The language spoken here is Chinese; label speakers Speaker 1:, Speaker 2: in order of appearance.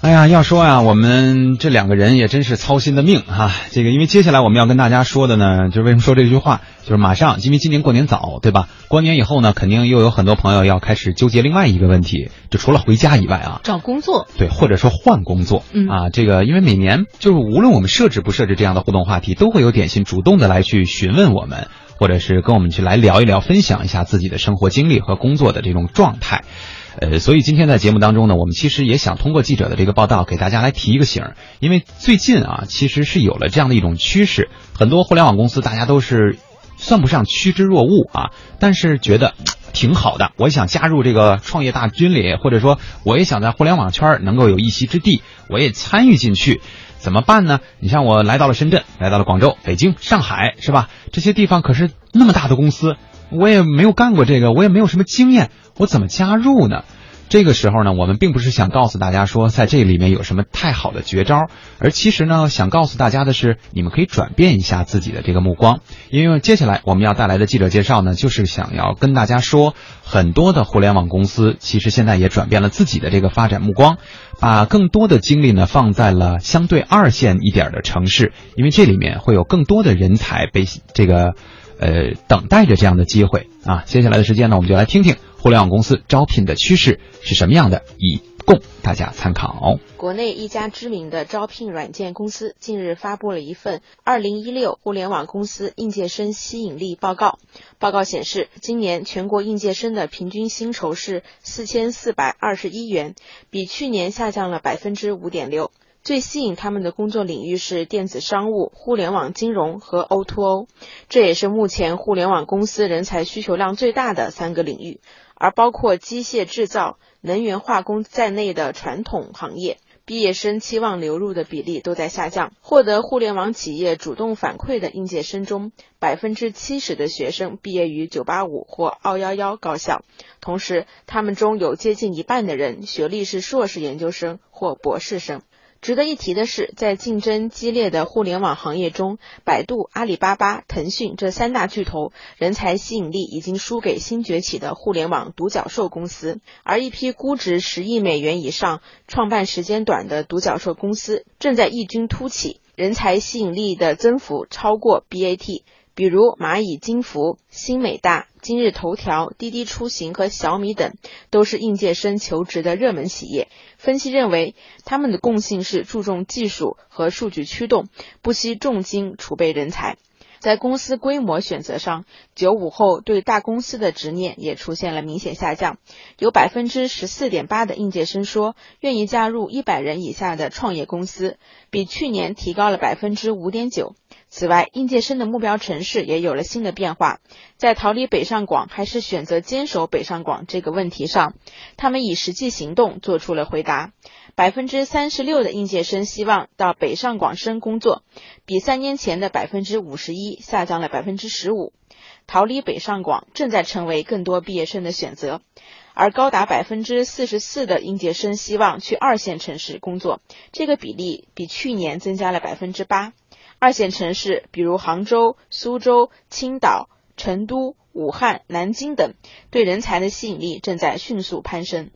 Speaker 1: 哎呀，要说呀，我们这两个人也真是操心的命哈。这个，因为接下来我们要跟大家说的呢，就是为什么说这句话，就是马上，因为今年过年早，对吧？过年以后呢，肯定又有很多朋友要开始纠结另外一个问题，就除了回家以外啊，
Speaker 2: 找工作，
Speaker 1: 对，或者说换工作，
Speaker 2: 嗯
Speaker 1: 啊，这个因为每年就是无论我们设置不设置这样的互动话题，都会有点心主动的来去询问我们，或者是跟我们去来聊一聊，分享一下自己的生活经历和工作的这种状态。呃，所以今天在节目当中呢，我们其实也想通过记者的这个报道，给大家来提一个醒，因为最近啊，其实是有了这样的一种趋势，很多互联网公司大家都是算不上趋之若鹜啊，但是觉得挺好的，我想加入这个创业大军里，或者说我也想在互联网圈能够有一席之地，我也参与进去。怎么办呢？你像我来到了深圳，来到了广州、北京、上海，是吧？这些地方可是那么大的公司，我也没有干过这个，我也没有什么经验，我怎么加入呢？这个时候呢，我们并不是想告诉大家说在这里面有什么太好的绝招，而其实呢，想告诉大家的是，你们可以转变一下自己的这个目光，因为接下来我们要带来的记者介绍呢，就是想要跟大家说，很多的互联网公司其实现在也转变了自己的这个发展目光，把更多的精力呢放在了相对二线一点的城市，因为这里面会有更多的人才被这个。呃，等待着这样的机会啊！接下来的时间呢，我们就来听听互联网公司招聘的趋势是什么样的，以供大家参考。
Speaker 3: 国内一家知名的招聘软件公司近日发布了一份《二零一六互联网公司应届生吸引力报告》。报告显示，今年全国应届生的平均薪酬是四千四百二十一元，比去年下降了百分之五点六。最吸引他们的工作领域是电子商务、互联网金融和 O2O，这也是目前互联网公司人才需求量最大的三个领域。而包括机械制造、能源化工在内的传统行业，毕业生期望流入的比例都在下降。获得互联网企业主动反馈的应届生中，百分之七十的学生毕业于985或211高校，同时他们中有接近一半的人学历是硕士研究生或博士生。值得一提的是，在竞争激烈的互联网行业中，百度、阿里巴巴、腾讯这三大巨头人才吸引力已经输给新崛起的互联网独角兽公司，而一批估值十亿美元以上、创办时间短的独角兽公司正在异军突起，人才吸引力的增幅超过 BAT。比如蚂蚁金服、新美大、今日头条、滴滴出行和小米等，都是应届生求职的热门企业。分析认为，他们的共性是注重技术和数据驱动，不惜重金储备人才。在公司规模选择上，九五后对大公司的执念也出现了明显下降，有百分之十四点八的应届生说愿意加入一百人以下的创业公司，比去年提高了百分之五点九。此外，应届生的目标城市也有了新的变化，在逃离北上广还是选择坚守北上广这个问题上，他们以实际行动做出了回答。百分之三十六的应届生希望到北上广深工作，比三年前的百分之五十一下降了百分之十五。逃离北上广正在成为更多毕业生的选择，而高达百分之四十四的应届生希望去二线城市工作，这个比例比去年增加了百分之八。二线城市，比如杭州、苏州、青岛、成都、武汉、南京等，对人才的吸引力正在迅速攀升。